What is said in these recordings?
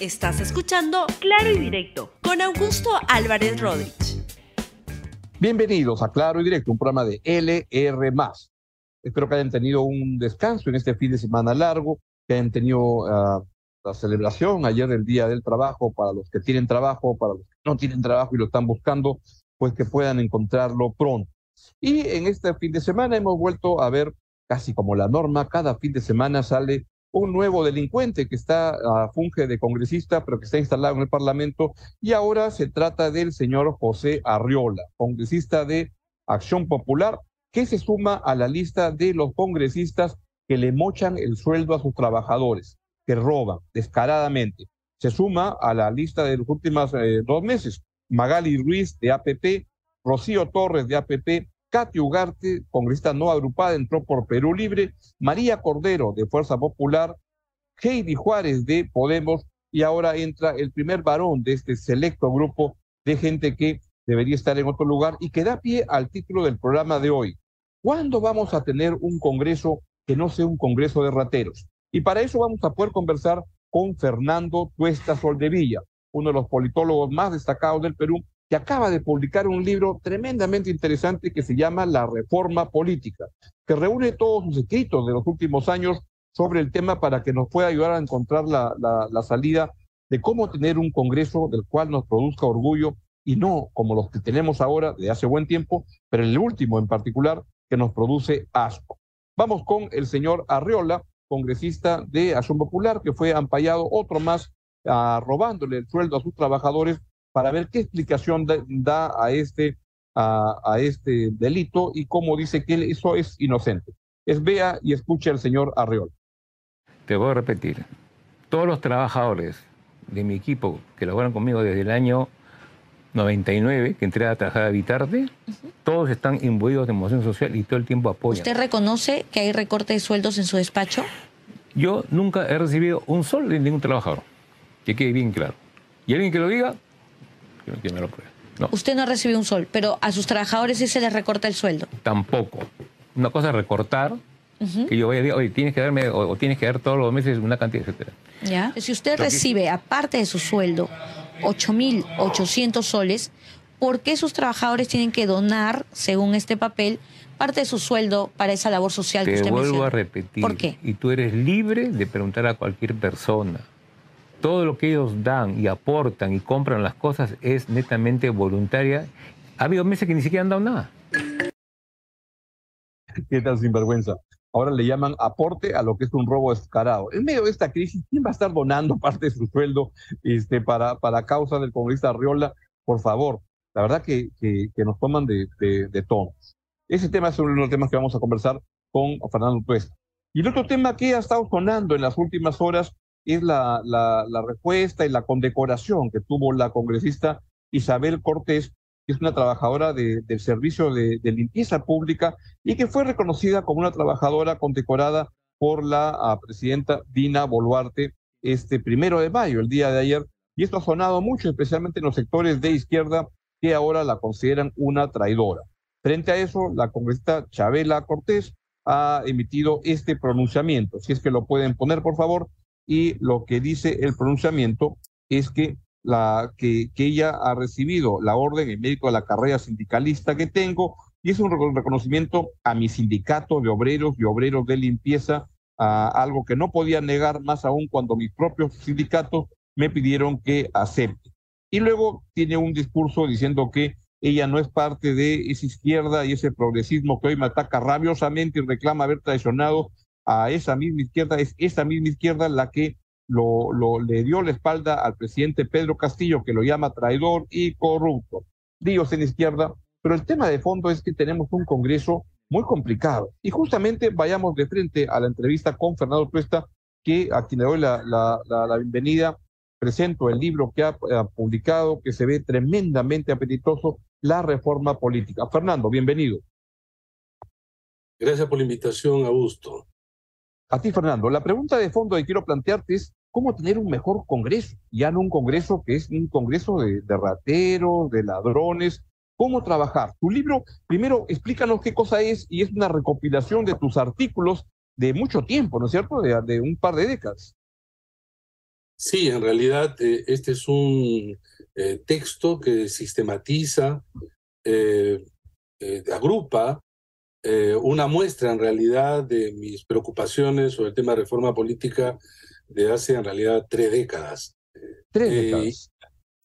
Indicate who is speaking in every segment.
Speaker 1: Estás escuchando Claro y Directo con Augusto Álvarez Rodríguez.
Speaker 2: Bienvenidos a Claro y Directo, un programa de LR. Espero que hayan tenido un descanso en este fin de semana largo, que hayan tenido ah, la celebración ayer del Día del Trabajo para los que tienen trabajo, para los que no tienen trabajo y lo están buscando, pues que puedan encontrarlo pronto. Y en este fin de semana hemos vuelto a ver casi como la norma, cada fin de semana sale un nuevo delincuente que está uh, funge de congresista, pero que está instalado en el Parlamento, y ahora se trata del señor José Arriola, congresista de Acción Popular, que se suma a la lista de los congresistas que le mochan el sueldo a sus trabajadores, que roban descaradamente. Se suma a la lista de los últimos eh, dos meses, Magali Ruiz de APP, Rocío Torres de APP, Katy Ugarte, congresista no agrupada, entró por Perú Libre, María Cordero de Fuerza Popular, Heidi Juárez de Podemos y ahora entra el primer varón de este selecto grupo de gente que debería estar en otro lugar y que da pie al título del programa de hoy. ¿Cuándo vamos a tener un congreso que no sea un congreso de rateros? Y para eso vamos a poder conversar con Fernando Tuesta Soldevilla, uno de los politólogos más destacados del Perú que acaba de publicar un libro tremendamente interesante que se llama La Reforma Política, que reúne todos sus escritos de los últimos años sobre el tema para que nos pueda ayudar a encontrar la, la, salida de cómo tener un Congreso del cual nos produzca orgullo y no como los que tenemos ahora de hace buen tiempo, pero el último en particular que nos produce asco. Vamos con el señor Arriola, congresista de Acción Popular, que fue ampallado otro más uh, robándole el sueldo a sus trabajadores para ver qué explicación da, a, este, a, este delito y cómo dice que eso es inocente. Es vea y escuche al señor Arreol.
Speaker 3: Te voy a repetir. Todos los trabajadores de mi equipo que laboran conmigo desde el año 99, que entré a trabajar a Vitarte, todos están imbuidos de emoción social y todo el tiempo apoyan.
Speaker 4: ¿Usted reconoce que hay recorte de sueldos en su despacho?
Speaker 3: Yo nunca he recibido un sol de ningún trabajador, que quede bien claro. Y alguien que lo diga,
Speaker 4: Usted no recibe un sol, pero a sus trabajadores sí se les recorta el sueldo.
Speaker 3: Tampoco. Una cosa es recortar, que yo voy a decir, oye, tienes que darme, o, tienes que dar todos los meses una cantidad, etcétera.
Speaker 4: ¿Ya? Si usted recibe, aparte de su sueldo, 8.800 soles, ¿por qué sus trabajadores tienen que donar, según este papel, parte de su sueldo para esa labor social
Speaker 3: que
Speaker 4: usted
Speaker 3: vuelvo a repetir.
Speaker 4: ¿Por qué?
Speaker 3: Y tú eres libre de preguntar a cualquier persona todo lo que ellos dan y aportan y compran las cosas es netamente voluntaria. Ha habido meses que ni siquiera han dado nada.
Speaker 2: ¿Qué tal sinvergüenza? Ahora le llaman aporte a lo que es un robo descarado. En medio de esta crisis, ¿quién va a estar donando parte de su sueldo este, para, para causa del congresista Arriola? Por favor, la verdad que, que, nos toman de, de, tono. Ese tema es uno de los temas que vamos a conversar con Fernando Tuesta. Y el otro tema que ha estado sonando en las últimas horas es la, la, respuesta y la condecoración que tuvo la congresista Isabel Cortés, que es una trabajadora del servicio de, limpieza pública y que fue reconocida como una trabajadora condecorada por la ah, presidenta Dina Boluarte este primero de mayo, el día de ayer. Y esto ha sonado mucho, especialmente en los sectores de izquierda que ahora la consideran una traidora. Frente a eso, la congresista Chabela Cortés ha emitido este pronunciamiento. Si es que lo pueden poner, por favor, y lo que dice el pronunciamiento es que, la, que, que ella ha recibido la orden en mérito de la carrera sindicalista que tengo y es un reconocimiento a mi sindicato de obreros y obreros de limpieza, a algo que no podía negar más aún cuando mis propios sindicatos me pidieron que acepte. Y luego tiene un discurso diciendo que ella no es parte de esa izquierda y ese progresismo que hoy me ataca rabiosamente y reclama haber traicionado a esa misma izquierda, es esa misma izquierda la que lo, le dio la espalda al presidente Pedro Castillo, que lo llama traidor y corrupto. Dios en izquierda, pero el tema de fondo es que tenemos un Congreso muy complicado. Y justamente vayamos de frente a la entrevista con Fernando Tuesta, que a quien le doy la, la, la, bienvenida, presento el libro que ha, ha, publicado, que se ve tremendamente apetitoso, La Reforma Política. Fernando, bienvenido.
Speaker 5: Gracias por la invitación, Augusto.
Speaker 2: A ti, Fernando. La pregunta de fondo que quiero plantearte es cómo tener un mejor Congreso, ya no un Congreso que es un Congreso de, rateros, de ladrones, cómo trabajar. Tu libro, primero, explícanos qué cosa es y es una recopilación de tus artículos de mucho tiempo, ¿no es cierto? De, un par de décadas.
Speaker 5: Sí, en realidad eh, este es un eh, texto que sistematiza, eh, agrupa una muestra en realidad de mis preocupaciones sobre el tema de reforma política de hace en realidad tres décadas.
Speaker 2: Tres décadas.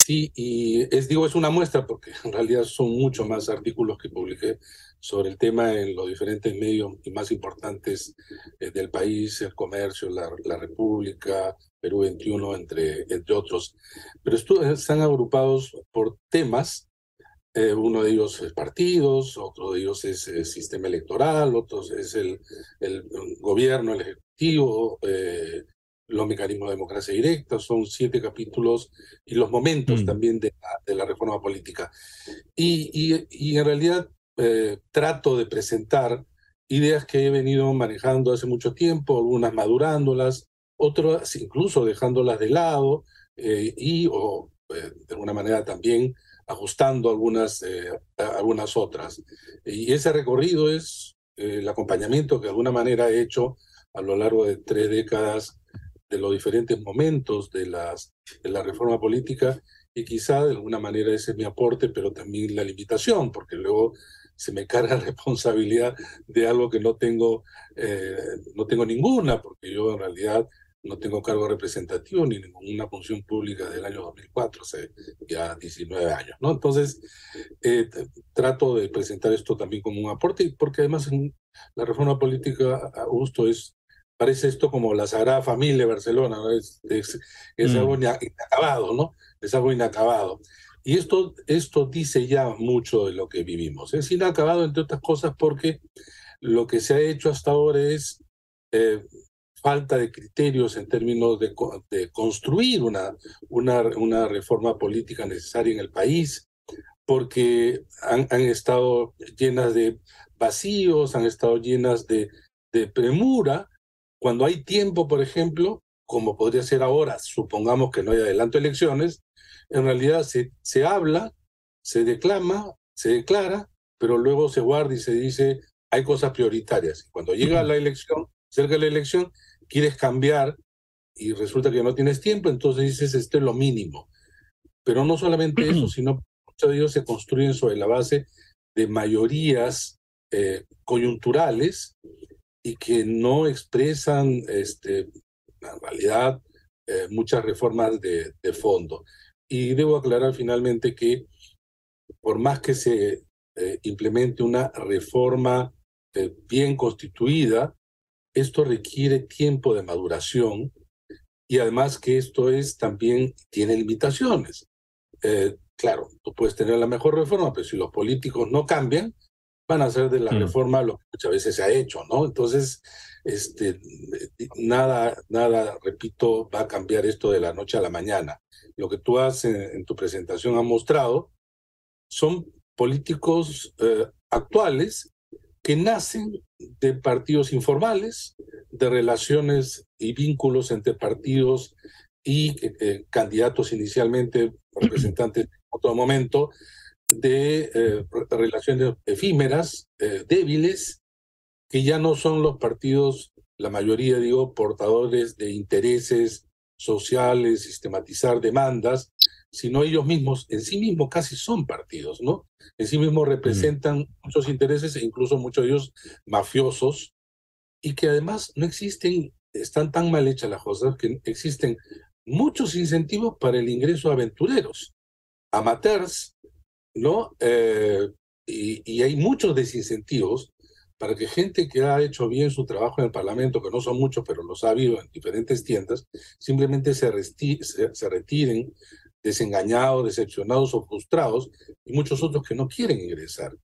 Speaker 5: Sí, y es, digo, es una muestra porque en realidad son muchos más artículos que publiqué sobre el tema en los diferentes medios más importantes del país, el comercio, la, la República, Perú 21, entre, entre otros. Pero están agrupados por temas. Eh, uno de ellos es partidos, otro de ellos es el sistema electoral, otro es el, el gobierno, el ejecutivo, eh, los mecanismos de democracia directa, son siete capítulos y los momentos mm. también de la, de la, reforma política. Y, y, y en realidad eh, trato de presentar ideas que he venido manejando hace mucho tiempo, algunas madurándolas, otras incluso dejándolas de lado eh, y o eh, de alguna manera también ajustando algunas, eh, algunas otras. Y ese recorrido es el acompañamiento que de alguna manera he hecho a lo largo de tres décadas de los diferentes momentos de, las, de la reforma política y quizá de alguna manera ese es mi aporte, pero también la limitación, porque luego se me carga responsabilidad de algo que no tengo, no tengo ninguna, porque yo en realidad no tengo cargo representativo ni ninguna función pública del año 2004, hace ya 19 años, ¿no? Entonces, eh, trato de presentar esto también como un aporte, porque además en la reforma política, Augusto, es, parece esto como la Sagrada Familia de Barcelona, ¿no? es, es, es algo mm. inacabado, ¿no? Es algo inacabado. Y esto, esto dice ya mucho de lo que vivimos. Es inacabado, entre otras cosas, porque lo que se ha hecho hasta ahora es eh, falta de criterios en términos de, de construir una, una, una, reforma política necesaria en el país, porque han, han, estado llenas de vacíos, han estado llenas de, de premura. Cuando hay tiempo, por ejemplo, como podría ser ahora, supongamos que no hay adelanto elecciones, en realidad se, se habla, se declama, se declara, pero luego se guarda y se dice hay cosas prioritarias. Cuando llega la elección, cerca de la elección, quieres cambiar y resulta que no tienes tiempo, entonces dices, esto es lo mínimo. Pero no solamente eso, sino muchos de ellos se construyen sobre la base de mayorías eh, coyunturales y que no expresan este, en realidad eh, muchas reformas de, de, fondo. Y debo aclarar finalmente que por más que se eh, implemente una reforma bien constituida, esto requiere tiempo de maduración y además que esto es también tiene limitaciones. Eh, claro, tú puedes tener la mejor reforma, pero si los políticos no cambian, van a hacer de la mm. reforma lo que muchas veces se ha hecho, ¿no? Entonces, este, nada, nada, repito, va a cambiar esto de la noche a la mañana. Lo que tú has en, tu presentación ha mostrado son políticos eh, actuales que nacen de partidos informales, de relaciones y vínculos entre partidos y eh, eh, candidatos inicialmente, representantes en otro momento, de eh, relaciones efímeras, débiles, que ya no son los partidos, la mayoría, digo, portadores de intereses sociales, sistematizar demandas, sino ellos mismos, en sí mismos casi son partidos, ¿no? En sí mismos representan muchos intereses e incluso muchos de ellos mafiosos, y que además no existen, están tan mal hechas las cosas que existen muchos incentivos para el ingreso a aventureros, amateurs, ¿no? Eh, y, y hay muchos desincentivos para que gente que ha hecho bien su trabajo en el Parlamento, que no son muchos, pero los ha habido en diferentes tiendas, simplemente se, se, se retiren desengañados, decepcionados o frustrados, y muchos otros que no quieren ingresar.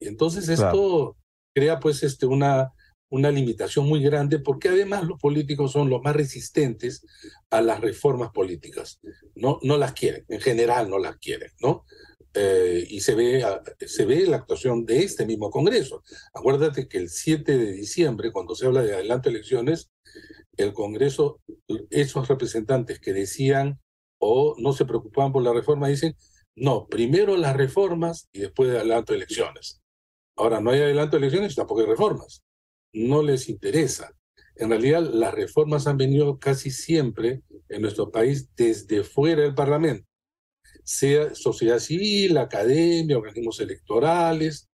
Speaker 5: Y entonces esto crea pues este, una, una limitación muy grande, porque además los políticos son los más resistentes a las reformas políticas. No, no las quieren, en general no las quieren, ¿no? Eh, y se ve, se ve la actuación de este mismo Congreso. Acuérdate que el 7 de diciembre, cuando se habla de adelanto elecciones, el Congreso, esos representantes que decían o no se preocupaban por la reforma, dicen, no, primero las reformas y después de adelanto de elecciones. Ahora, no hay adelanto de elecciones, tampoco hay reformas. No les interesa. en realidad las reformas han venido casi siempre en nuestro país desde fuera del Parlamento, sea sociedad civil, academia, organismos electorales,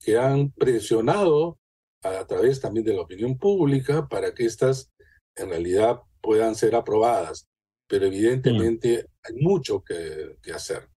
Speaker 5: que han presionado a través también de la opinión pública para que estas en realidad puedan ser aprobadas. Pero evidentemente hay mucho que, que hacer.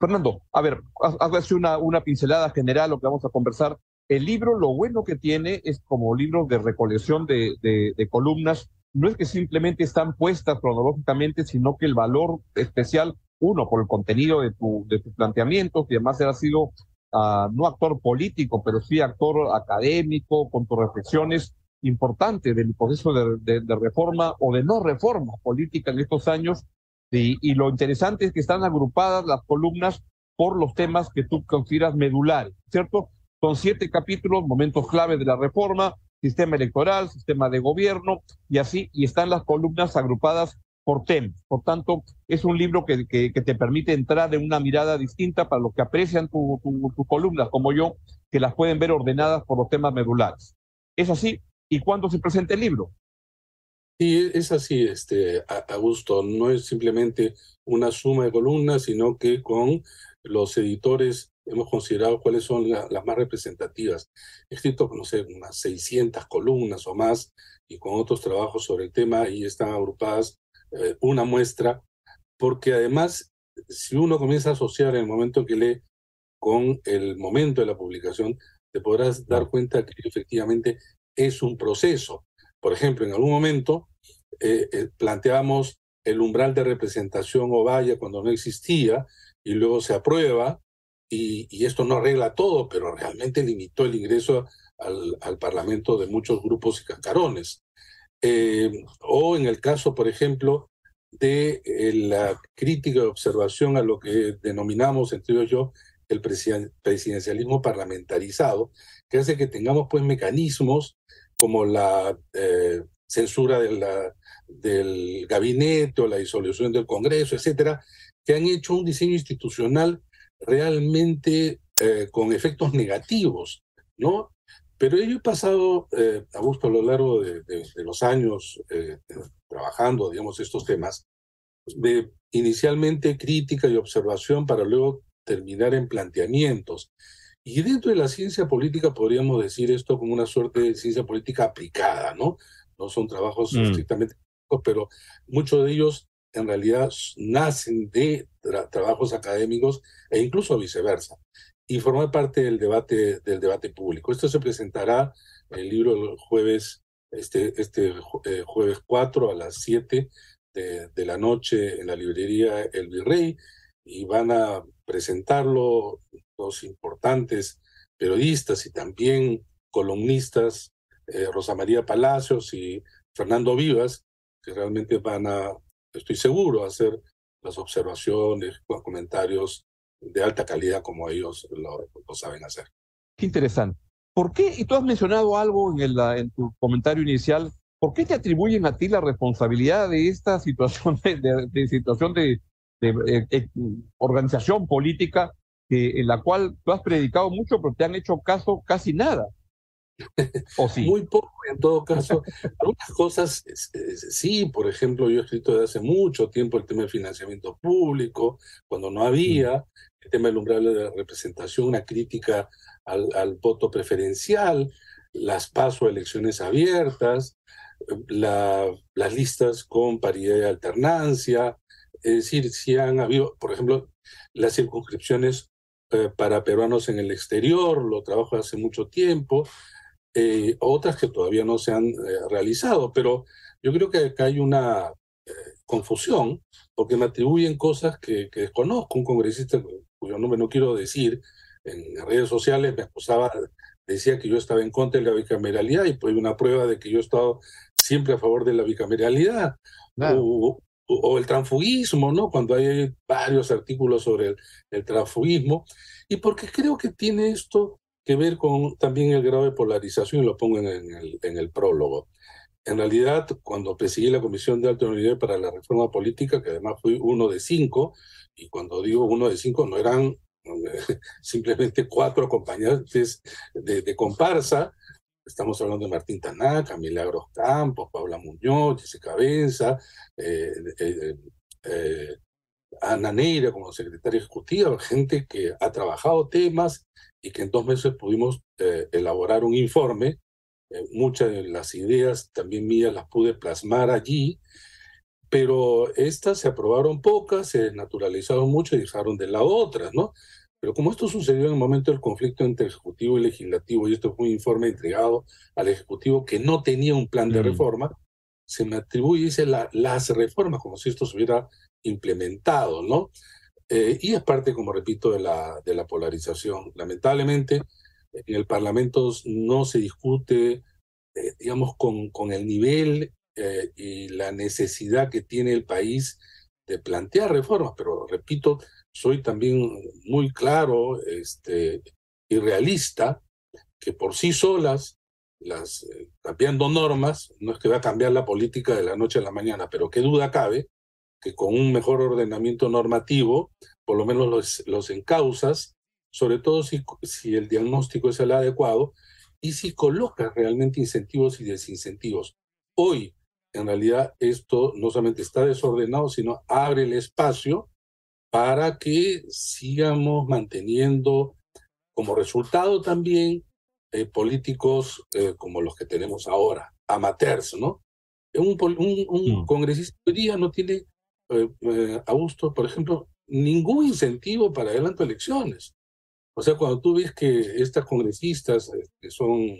Speaker 2: Fernando, a ver, hazle una, una pincelada general lo que vamos a conversar. El libro, lo bueno que tiene es como libro de recolección de, de, columnas, no es que simplemente están puestas cronológicamente, sino que el valor especial, uno, por el contenido de, tu, de tus planteamientos, y además has sido uh, no actor político, pero sí actor académico, con tus reflexiones importantes del proceso de, reforma o de no reforma política en estos años. Y, lo interesante es que están agrupadas las columnas por los temas que tú consideras medulares, ¿cierto? Son siete capítulos, momentos clave de la reforma, sistema electoral, sistema de gobierno y así, y están las columnas agrupadas por temas. Por tanto, es un libro que, que, te permite entrar en una mirada distinta para los que aprecian tus tu, columnas, como yo, que las pueden ver ordenadas por los temas medulares. ¿Es así? ¿Y cuándo se presenta el libro?
Speaker 5: Sí, es así, este, Augusto. No es simplemente una suma de columnas, sino que con los editores hemos considerado cuáles son las más representativas. He escrito, no sé, unas 600 columnas o más y con otros trabajos sobre el tema y están agrupadas eh, una muestra, porque además, si uno comienza a asociar en el momento que lee con el momento de la publicación, te podrás dar cuenta que efectivamente es un proceso. Por ejemplo, en algún momento eh, eh, planteamos el umbral de representación o valla cuando no existía y luego se aprueba y, esto no arregla todo, pero realmente limitó el ingreso al, Parlamento de muchos grupos y cascarones. Eh, o en el caso, por ejemplo, de la crítica y observación a lo que denominamos, entre ellos yo, el presidencialismo parlamentarizado, que hace que tengamos pues mecanismos como la eh, censura de la, del gabinete o la disolución del Congreso, etcétera, que han hecho un diseño institucional realmente eh, con efectos negativos, ¿no? Pero yo he pasado, eh, a gusto a lo largo de, los años eh, trabajando, digamos, estos temas, de inicialmente crítica y observación para luego terminar en planteamientos. Y dentro de la ciencia política podríamos decir esto como una suerte de ciencia política aplicada, ¿no? No son trabajos mm. estrictamente, pero muchos de ellos en realidad nacen de trabajos académicos e incluso viceversa y formar parte del debate del debate público. Esto se presentará en el libro el jueves este este eh, jueves 4 a las 7 de, de, la noche en la librería El Virrey y van a presentarlo dos importantes periodistas y también columnistas eh, Rosa María Palacios y Fernando Vivas que realmente van a estoy seguro, hacer las observaciones, los comentarios de alta calidad como ellos lo, saben hacer.
Speaker 2: Qué interesante. ¿Por qué, y tú has mencionado algo en, el, en tu comentario inicial, ¿por qué te atribuyen a ti la responsabilidad de esta situación de, situación de, de eh, organización política que, en la cual tú has predicado mucho, pero te han hecho caso casi nada?
Speaker 5: Muy poco en todo caso. Algunas cosas sí, por ejemplo, yo he escrito desde hace mucho tiempo el tema del financiamiento público, cuando no había, el tema del umbral de representación, una crítica al, voto preferencial, las paso elecciones abiertas, la, las listas con paridad de alternancia, es decir, si han habido, por ejemplo, las circunscripciones eh, para peruanos en el exterior, lo trabajo hace mucho tiempo, eh, otras que todavía no se han eh, realizado, pero yo creo que acá hay una eh, confusión porque me atribuyen cosas que, que, desconozco. Un congresista cuyo nombre no quiero decir en redes sociales me acusaba, decía que yo estaba en contra de la bicameralidad y pues hay una prueba de que yo he estado siempre a favor de la bicameralidad. O, el transfugismo, ¿no? Cuando hay varios artículos sobre el, el transfugismo. Y porque creo que tiene esto que ver con también el grado de polarización, y lo pongo en el, prólogo. En realidad, cuando presidí la Comisión de Alto Nivel para la Reforma Política, que además fui uno de cinco, y cuando digo uno de cinco, no eran simplemente cuatro acompañantes de comparsa, Estamos hablando de Martín Tanaka, Milagros Campos, Paula Muñoz, Jessica Benza, eh, eh, eh, Ana Neira como secretaria ejecutiva, gente que ha trabajado temas y que en dos meses pudimos elaborar un informe. muchas de las ideas también mías las pude plasmar allí, pero estas se aprobaron pocas, se naturalizaron mucho y dejaron de lado otras, ¿no? Pero como esto sucedió en el momento del conflicto entre Ejecutivo y Legislativo, y esto fue un informe entregado al Ejecutivo que no tenía un plan de mm. reforma, se me atribuye, dice, las reformas, como si esto se hubiera implementado, ¿no? Eh, y es parte, como repito, de la, de la polarización. Lamentablemente, en el Parlamento no se discute, eh, digamos, con, con el nivel eh, y la necesidad que tiene el país de plantear reformas, pero repito, soy también muy claro este, y realista que por sí solas, las, eh, cambiando normas, no es que va a cambiar la política de la noche a la mañana, pero qué duda cabe que con un mejor ordenamiento normativo, por lo menos los, los encausas, sobre todo si, si el diagnóstico es el adecuado y si colocas realmente incentivos y desincentivos. Hoy, en realidad, esto no solamente está desordenado, sino abre el espacio para que sigamos manteniendo como resultado también eh, políticos eh, como los que tenemos ahora, amateurs, ¿no? Un, un, mm. congresista hoy día no tiene, eh, Augusto, por ejemplo, ningún incentivo para adelanto elecciones. O sea, cuando tú ves que estas congresistas, que son,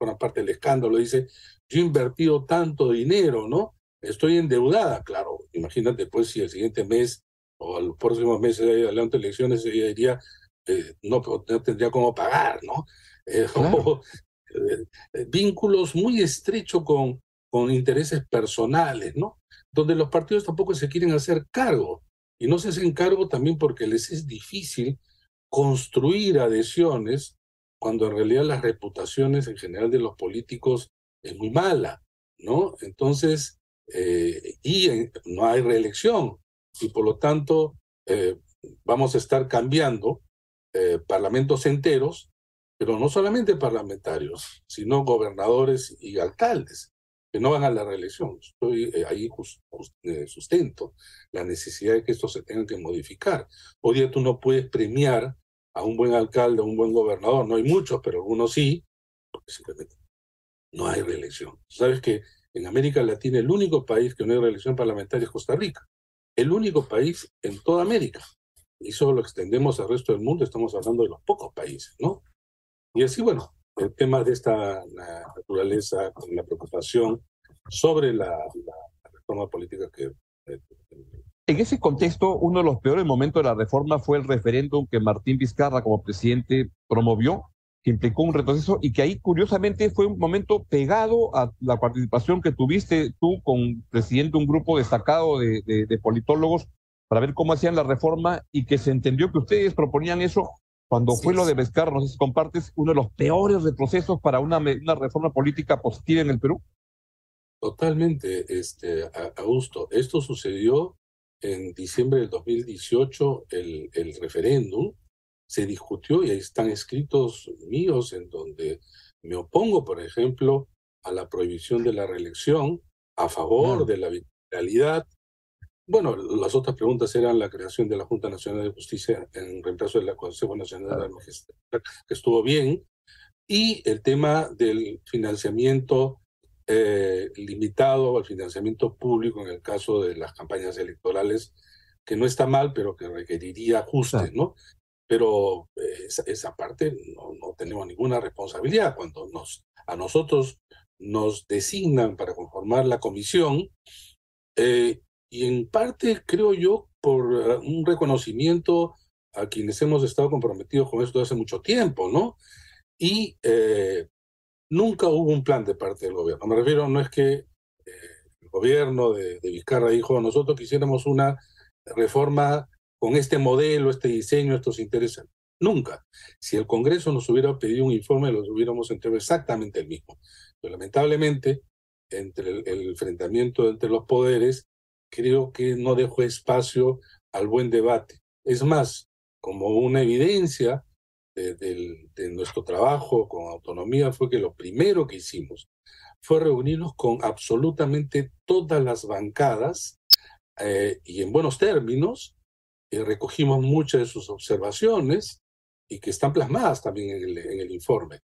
Speaker 5: una parte del escándalo, dice, yo he invertido tanto dinero, ¿no? Estoy endeudada, claro. Imagínate, pues, si el siguiente mes o al próximo mes de adelante elecciones, ella diría, eh, no, no, tendría cómo pagar, ¿no? Eh, eh, vínculos muy estrechos con, con intereses personales, ¿no? Donde los partidos tampoco se quieren hacer cargo. Y no se hacen cargo también porque les es difícil construir adhesiones cuando en realidad las reputaciones en general de los políticos es muy mala, ¿no? Entonces, y no hay reelección y por lo tanto eh, vamos a estar cambiando eh, parlamentos enteros, pero no solamente parlamentarios, sino gobernadores y alcaldes que no van a la reelección. Eh, ahí sustento la necesidad de que esto se tenga que modificar. Hoy día tú no puedes premiar a un buen alcalde, a un buen gobernador, no hay muchos, pero algunos sí, porque simplemente no hay reelección. Sabes que en América Latina el único país que no hay reelección parlamentaria es Costa Rica el único país en toda América. Y solo lo extendemos al resto del mundo, estamos hablando de los pocos países, ¿no? Y así, bueno, el tema de esta naturaleza, con la preocupación sobre la, reforma política que... Eh,
Speaker 2: en ese contexto, uno de los peores momentos de la reforma fue el referéndum que Martín Vizcarra como presidente promovió que implicó un retroceso y que ahí curiosamente fue un momento pegado a la participación que tuviste tú con presidente de un grupo destacado de, de, politólogos para ver cómo hacían la reforma y que se entendió que ustedes proponían eso cuando fue lo de Vescar, no sé si compartes, uno de los peores retrocesos para una, una reforma política positiva en el Perú.
Speaker 5: Totalmente, este, Augusto. Esto sucedió en diciembre del 2018, el, el referéndum, se discutió y ahí están escritos míos en donde me opongo, por ejemplo, a la prohibición de la reelección, a favor de la vitalidad. Bueno, las otras preguntas eran la creación de la Junta Nacional de Justicia en reemplazo del Consejo Nacional de la Magistratura, que estuvo bien, y el tema del financiamiento eh, limitado al financiamiento público en el caso de las campañas electorales, que no está mal, pero que requeriría ajustes, ¿no? Pero eh, esa, parte no, tenemos ninguna responsabilidad. Cuando nos, a nosotros nos designan para conformar la comisión, eh, y en parte creo yo por eh, un reconocimiento a quienes hemos estado comprometidos con esto hace mucho tiempo, ¿no? Y nunca hubo un plan de parte del gobierno. Me refiero, no es que el gobierno de, de Vizcarra dijo, nosotros quisiéramos una reforma con este modelo, este diseño, estos intereses. Nunca. Si el Congreso nos hubiera pedido un informe, los hubiéramos entregado exactamente el mismo. Pero lamentablemente, entre el, enfrentamiento entre los poderes, creo que no dejó espacio al buen debate. Es más, como una evidencia de, nuestro trabajo con autonomía fue que lo primero que hicimos fue reunirnos con absolutamente todas las bancadas eh, y en buenos términos eh, recogimos muchas de sus observaciones y que están plasmadas también en el, en el informe.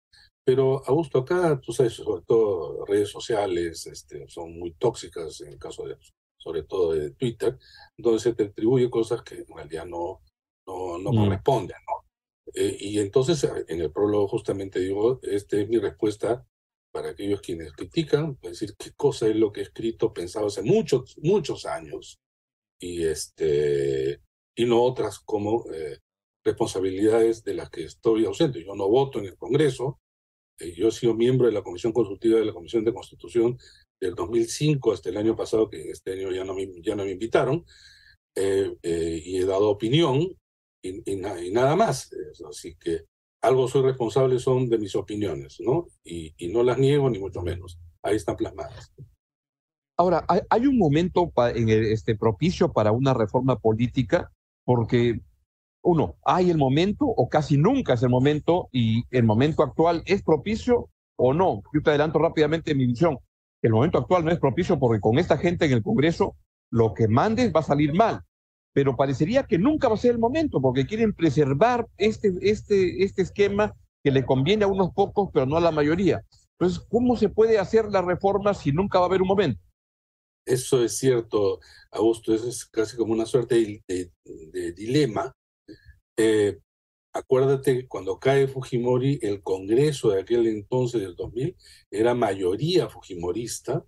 Speaker 5: Pero, Augusto, acá, tú sabes, sobre todo redes sociales este, son muy tóxicas en el caso de, sobre todo de Twitter, donde se te atribuye cosas que en realidad no, no, no mm. corresponden, ¿no? Eh, y entonces, en el prólogo justamente digo, esta es mi respuesta para aquellos quienes critican, es decir, qué cosa es lo que he escrito, pensado hace muchos, muchos años, y, este, y no otras como eh, responsabilidades de las que estoy ausente. Yo no voto en el Congreso, eh, yo he sido miembro de la Comisión Consultiva de la Comisión de Constitución del 2005 hasta el año pasado, que este año ya no me, ya no me invitaron, eh, y he dado opinión y, y, nada más. Así que algo soy responsable son de mis opiniones, ¿no? Y, y no las niego ni mucho menos. Ahí están plasmadas.
Speaker 2: Ahora, hay, un momento en este propicio para una reforma política, porque uno, hay el momento o casi nunca es el momento y el momento actual es propicio o no. Yo te adelanto rápidamente mi visión. El momento actual no es propicio porque con esta gente en el Congreso lo que mandes va a salir mal, pero parecería que nunca va a ser el momento porque quieren preservar este, este, este esquema que le conviene a unos pocos pero no a la mayoría. Entonces, ¿cómo se puede hacer la reforma si nunca va a haber un momento?
Speaker 5: Eso es cierto, Augusto, eso es casi como una suerte de, dilema. Eh, acuérdate que cuando cae Fujimori, el Congreso de aquel entonces, del 2000, era mayoría fujimorista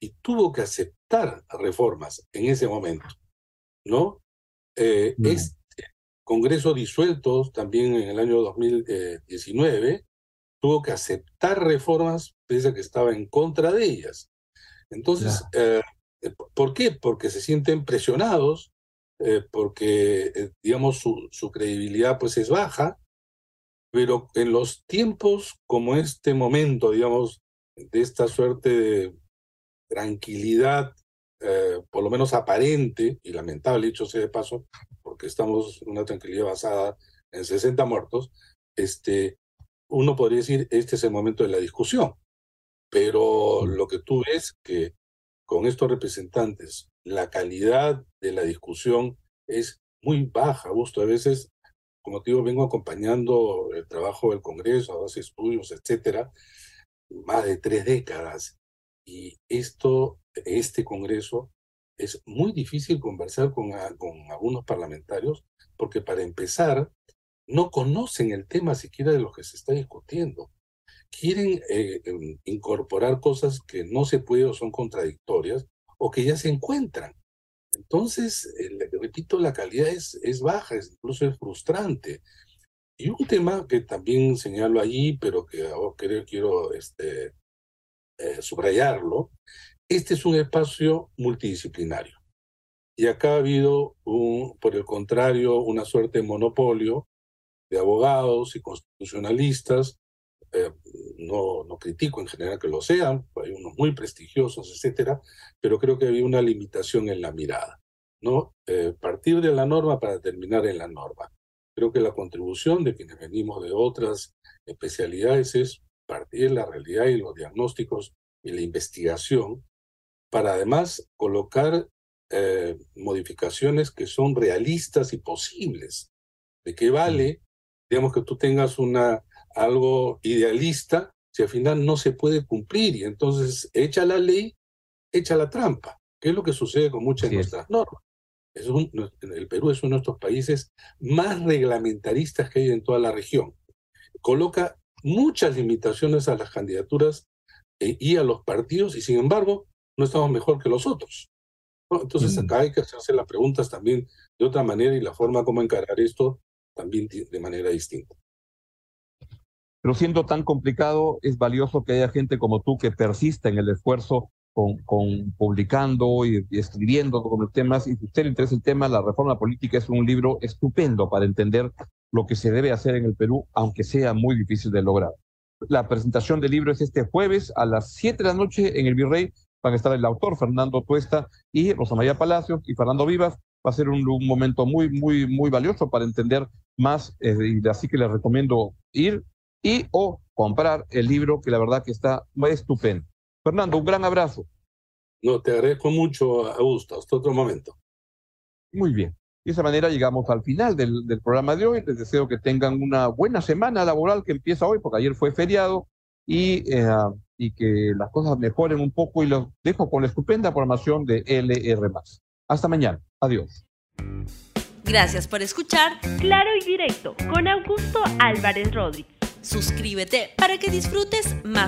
Speaker 5: y tuvo que aceptar reformas en ese momento, ¿no? Eh, Este Congreso disuelto también en el año 2019 tuvo que aceptar reformas pese a que estaba en contra de ellas. Entonces, eh, ¿por qué? Porque se sienten presionados, eh, porque, eh, digamos, su, su, credibilidad pues es baja, pero en los tiempos como este momento, digamos, de esta suerte de tranquilidad, por lo menos aparente y lamentable, dicho sea de paso, porque estamos en una tranquilidad basada en 60 muertos, este, uno podría decir, este es el momento de la discusión. Pero lo que tú ves que con estos representantes la calidad de la discusión es muy baja, Gusto. A veces, como te digo, vengo acompañando el trabajo del Congreso, hace estudios, etcétera, más de tres décadas. Y esto, este Congreso, es muy difícil conversar con, con algunos parlamentarios porque para empezar, no conocen el tema siquiera de lo que se está discutiendo quieren eh, em, incorporar cosas que no se puede o son contradictorias o que ya se encuentran. Entonces, repito, la calidad es, es baja, es, incluso es frustrante. Y un tema que también señalo allí, pero que ahora quiero, quiero este, eh, subrayarlo, este es un espacio multidisciplinario. Y acá ha habido, un, por el contrario, una suerte de monopolio de abogados y constitucionalistas eh, no, no critico en general que lo sean, hay unos muy prestigiosos, etcétera, pero creo que había una limitación en la mirada, ¿no? Eh, partir de la norma para terminar en la norma. Creo que la contribución de quienes venimos de otras especialidades es partir de la realidad y los diagnósticos y la investigación para además colocar eh, modificaciones que son realistas y posibles. ¿De qué vale, digamos, que tú tengas una algo idealista si al final no se puede cumplir y entonces echa la ley, echa la trampa, que es lo que sucede con muchas de nuestras normas. Es el Perú es uno de nuestros países más reglamentaristas que hay en toda la región. Coloca muchas limitaciones a las candidaturas eh, y a los partidos y sin embargo no estamos mejor que los otros. Entonces acá hay que hacerse las preguntas también de otra manera y la forma como encarar esto también de manera distinta.
Speaker 2: Pero siendo tan complicado, es valioso que haya gente como tú que persista en el esfuerzo con, con publicando y, escribiendo con los temas. Y si usted le interesa el tema, La Reforma Política es un libro estupendo para entender lo que se debe hacer en el Perú, aunque sea muy difícil de lograr. La presentación del libro es este jueves a las 7 de la noche en el Virrey. Van a estar el autor Fernando Tuesta y Rosa María Palacios y Fernando Vivas. Va a ser un, un momento muy, muy, muy valioso para entender más, eh, y así que les recomiendo ir y o comprar el libro que la verdad que está estupendo. Fernando, un gran abrazo.
Speaker 5: No, te agradezco mucho, Augusto. Hasta otro momento.
Speaker 2: Muy bien. De esa manera llegamos al final del, del, programa de hoy. Les deseo que tengan una buena semana laboral que empieza hoy, porque ayer fue feriado, y, eh, y que las cosas mejoren un poco. Y los dejo con la estupenda programación de LR. Hasta mañana. Adiós.
Speaker 1: Gracias por escuchar Claro y Directo con Augusto Álvarez Rodríguez. Suscríbete para que disfrutes más